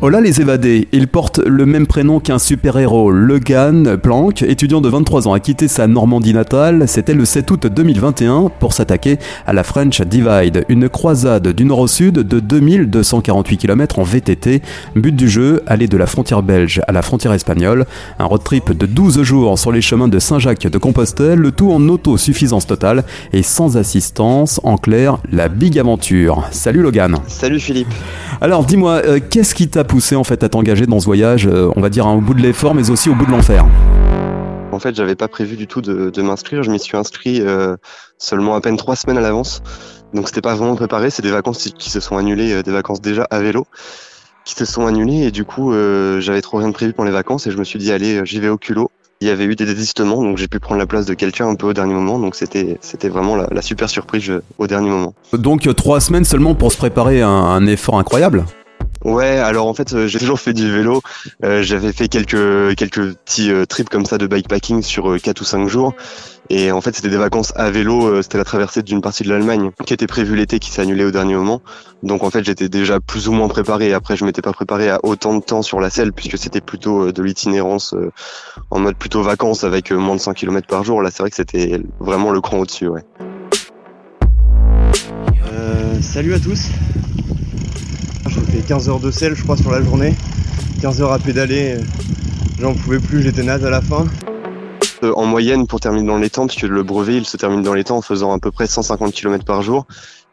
Là les évadés, il porte le même prénom qu'un super-héros, Logan Planck, étudiant de 23 ans, a quitté sa Normandie natale, c'était le 7 août 2021, pour s'attaquer à la French Divide, une croisade du nord au sud de 2248 km en VTT. But du jeu, aller de la frontière belge à la frontière espagnole, un road trip de 12 jours sur les chemins de Saint-Jacques de Compostelle, le tout en autosuffisance totale et sans assistance, en clair, la big aventure. Salut Logan. Salut Philippe. Alors dis-moi, euh, qu'est-ce qui t'a poussé en fait à t'engager dans ce voyage, euh, on va dire au bout de l'effort, mais aussi au bout de l'enfer En fait, j'avais pas prévu du tout de, m'inscrire. Je m'y suis inscrit euh, seulement à peine trois semaines à l'avance. Donc c'était pas vraiment préparé. C'est des vacances qui se sont annulées, des vacances déjà à vélo qui se sont annulées et du coup j'avais trop rien de prévu pour les vacances et je me suis dit allez j'y vais au culot il y avait eu des désistements, donc j'ai pu prendre la place de quelqu'un un peu au dernier moment. Donc c'était c'était vraiment la, super surprise au dernier moment. Donc trois semaines seulement pour se préparer un, un effort incroyable. Ouais, alors en fait, euh, j'ai toujours fait du vélo. Euh, j'avais fait quelques quelques petits euh, trips comme ça de bikepacking sur quatre ou cinq jours. Et en fait, c'était des vacances à vélo. c'était la traversée d'une partie de l'Allemagne qui était prévue l'été, qui s'est annulée au dernier moment. Donc en fait, j'étais déjà plus ou moins préparé. Après, je m'étais pas préparé à autant de temps sur la selle puisque c'était plutôt de l'itinérance en mode plutôt vacances avec moins de 100 km par jour. Là, c'est vrai que c'était vraiment le cran au-dessus. Ouais. salut à tous. Fait 15 heures de sel, je crois, sur la journée. 15 heures à pédaler. J'en pouvais plus, j'étais naze à la fin. Euh, en moyenne, pour terminer dans les temps, puisque le brevet, il se termine dans les temps en faisant à peu près 150 km par jour.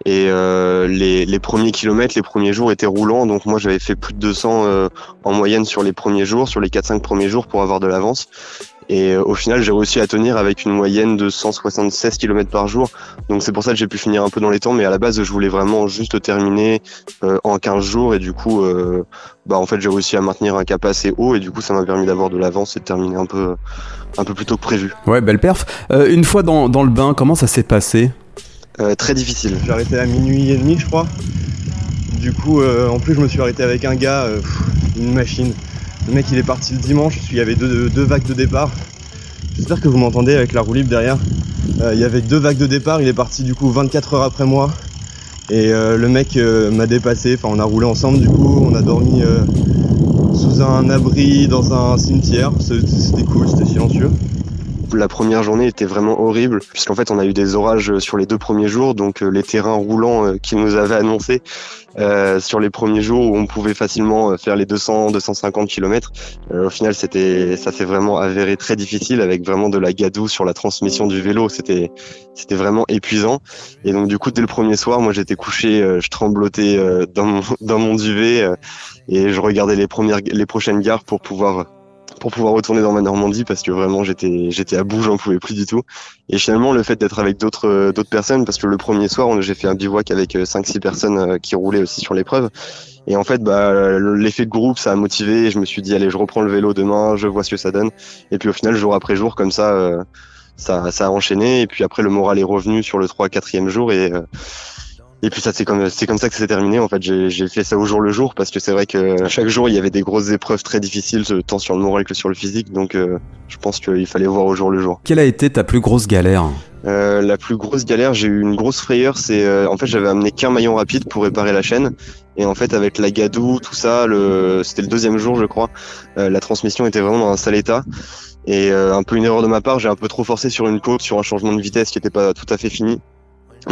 Et euh, les, les, premiers kilomètres, les premiers jours étaient roulants. Donc moi, j'avais fait plus de 200 euh, en moyenne sur les premiers jours, sur les 4-5 premiers jours pour avoir de l'avance. Et euh, au final, j'ai réussi à tenir avec une moyenne de 176 km par jour. Donc c'est pour ça que j'ai pu finir un peu dans les temps. Mais à la base, je voulais vraiment juste terminer euh, en 15 jours. Et du coup, euh, bah en fait, j'ai réussi à maintenir un cap assez haut. Et du coup, ça m'a permis d'avoir de l'avance et de terminer un peu, un peu plus tôt que prévu. Ouais, belle perf. une fois dans, dans, le bain, comment ça s'est passé? Très difficile. J'ai arrêté à minuit et demi, je crois. Du coup, en plus, je me suis arrêté avec un gars, une machine. Le mec il est parti le dimanche, il y avait deux, vagues de départ. J'espère que vous m'entendez avec la roue libre derrière. Euh, il y avait deux vagues de départ, il est parti du coup 24 heures après moi. Et euh, le mec euh, m'a dépassé, enfin on a roulé ensemble du coup, on a dormi sous un abri dans un cimetière, c'était cool, c'était silencieux la première journée était vraiment horrible puisqu'en fait on a eu des orages sur les deux premiers jours donc euh, les terrains roulants euh, qui nous avaient annoncé euh, sur les premiers jours où on pouvait facilement faire les 200 250 km au final c'était ça s'est vraiment avéré très difficile avec vraiment de la gadoue sur la transmission du vélo. C'était c'était vraiment épuisant. Et donc du coup dès le premier soir moi j'étais couché je tremblotais dans mon dans mon duvet et je regardais les premières les prochaines gares pour pouvoir pour pouvoir retourner dans ma Normandie parce que vraiment j'étais j'étais à bout, j'en pouvais plus du tout. Et finalement le fait d'être avec d'autres euh, d'autres personnes parce que le premier soir j'ai fait un bivouac avec 5 euh, six personnes euh, qui roulaient aussi sur l'épreuve. Et en fait bah l'effet de groupe ça a motivé. Je me suis dit allez je reprends le vélo demain, je vois ce que ça donne. Et puis au final jour après jour comme ça ça ça a enchaîné. Et puis après le moral est revenu sur le 3 4e jour. Et et puis ça c'est comme c'est comme ça que c'est terminé en fait. J'ai fait ça au jour le jour parce que c'est vrai que chaque jour il y avait des grosses épreuves très difficiles tant sur le moral que sur le physique. Donc euh, je pense qu'il fallait voir au jour le jour. Quelle a été ta plus grosse galère? Euh, la plus grosse galère, j'ai eu une grosse frayeur, c'est euh, en fait j'avais amené qu'un maillon rapide pour réparer la chaîne et en fait avec la gadoue, tout ça, le c'était le deuxième jour je crois, la transmission était vraiment dans un sale état et un peu une erreur de ma part, j'ai un peu trop forcé sur une côte, sur un changement de vitesse qui n'était pas tout à fait fini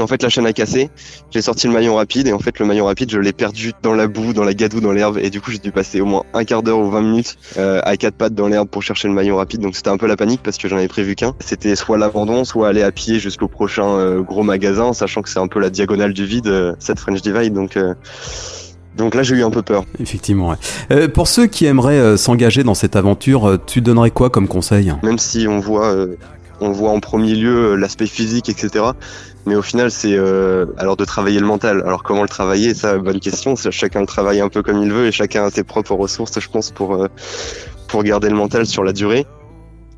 en fait, la chaîne a cassé. J'ai sorti le maillon rapide et en fait, le maillon rapide, je l'ai perdu dans la boue, dans la gadoue, dans l'herbe. Et du coup, j'ai dû passer au moins un quart d'heure ou 20 minutes euh, à quatre pattes dans l'herbe pour chercher le maillon rapide. Donc, c'était un peu la panique parce que j'en avais prévu qu'un. C'était soit l'abandon, soit aller à pied jusqu'au prochain euh, gros magasin, sachant que c'est un peu la diagonale du vide, euh, cette French Divide. Donc, donc là, j'ai eu un peu peur. Effectivement. pour ceux qui aimeraient s'engager dans cette aventure, tu donnerais quoi comme conseil? Même si on voit on voit en premier lieu l'aspect physique, etc. Mais au final, c'est euh, alors de travailler le mental. Alors comment le travailler Ça, bonne question. Chacun le travaille un peu comme il veut et chacun a ses propres ressources, je pense, pour euh, pour garder le mental sur la durée.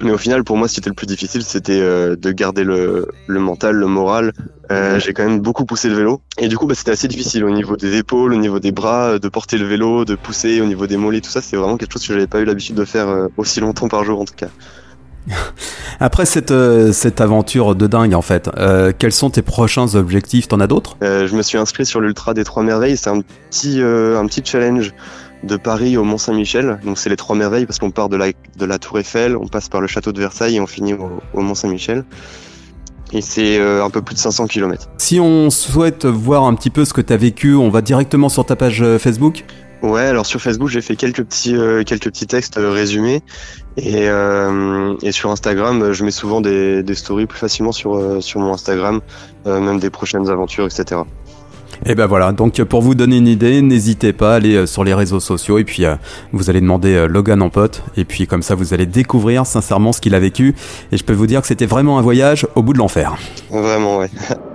Mais au final, pour moi, ce qui était le plus difficile, c'était euh, de garder le, le, mental, le moral. Euh, j'ai quand même beaucoup poussé le vélo. Et du coup, bah, c'était assez difficile au niveau des épaules, au niveau des bras, euh, de porter le vélo, de pousser, au niveau des mollets, tout ça. C'est vraiment quelque chose que j'avais pas eu l'habitude de faire euh, aussi longtemps par jour, en tout cas. Après cette, euh, cette aventure de dingue en fait, euh, quels sont tes prochains objectifs? T'en as d'autres? Euh, Je me suis inscrit sur l'Ultra des Trois Merveilles, c'est un petit, euh, un petit challenge de Paris au Mont Saint-Michel. Donc c'est les Trois Merveilles parce qu'on part de la, de la Tour Eiffel, on passe par le château de Versailles et on finit au, au Mont Saint-Michel. Et c'est euh, un peu plus de 500 km. Si on souhaite voir un petit peu ce que tu as vécu, on va directement sur ta page euh, Facebook? Ouais, alors sur Facebook, j'ai fait quelques petits, euh, quelques petits textes euh, résumés. Et, euh, et sur Instagram, je mets souvent des, des stories plus facilement sur, sur mon Instagram, même des prochaines aventures, etc. Et ben voilà, donc pour vous donner une idée, n'hésitez pas à aller sur les réseaux sociaux et puis euh, vous allez demander euh, Logan en pote et puis comme ça vous allez découvrir sincèrement ce qu'il a vécu et je peux vous dire que c'était vraiment un voyage au bout de l'enfer. Vraiment, ouais.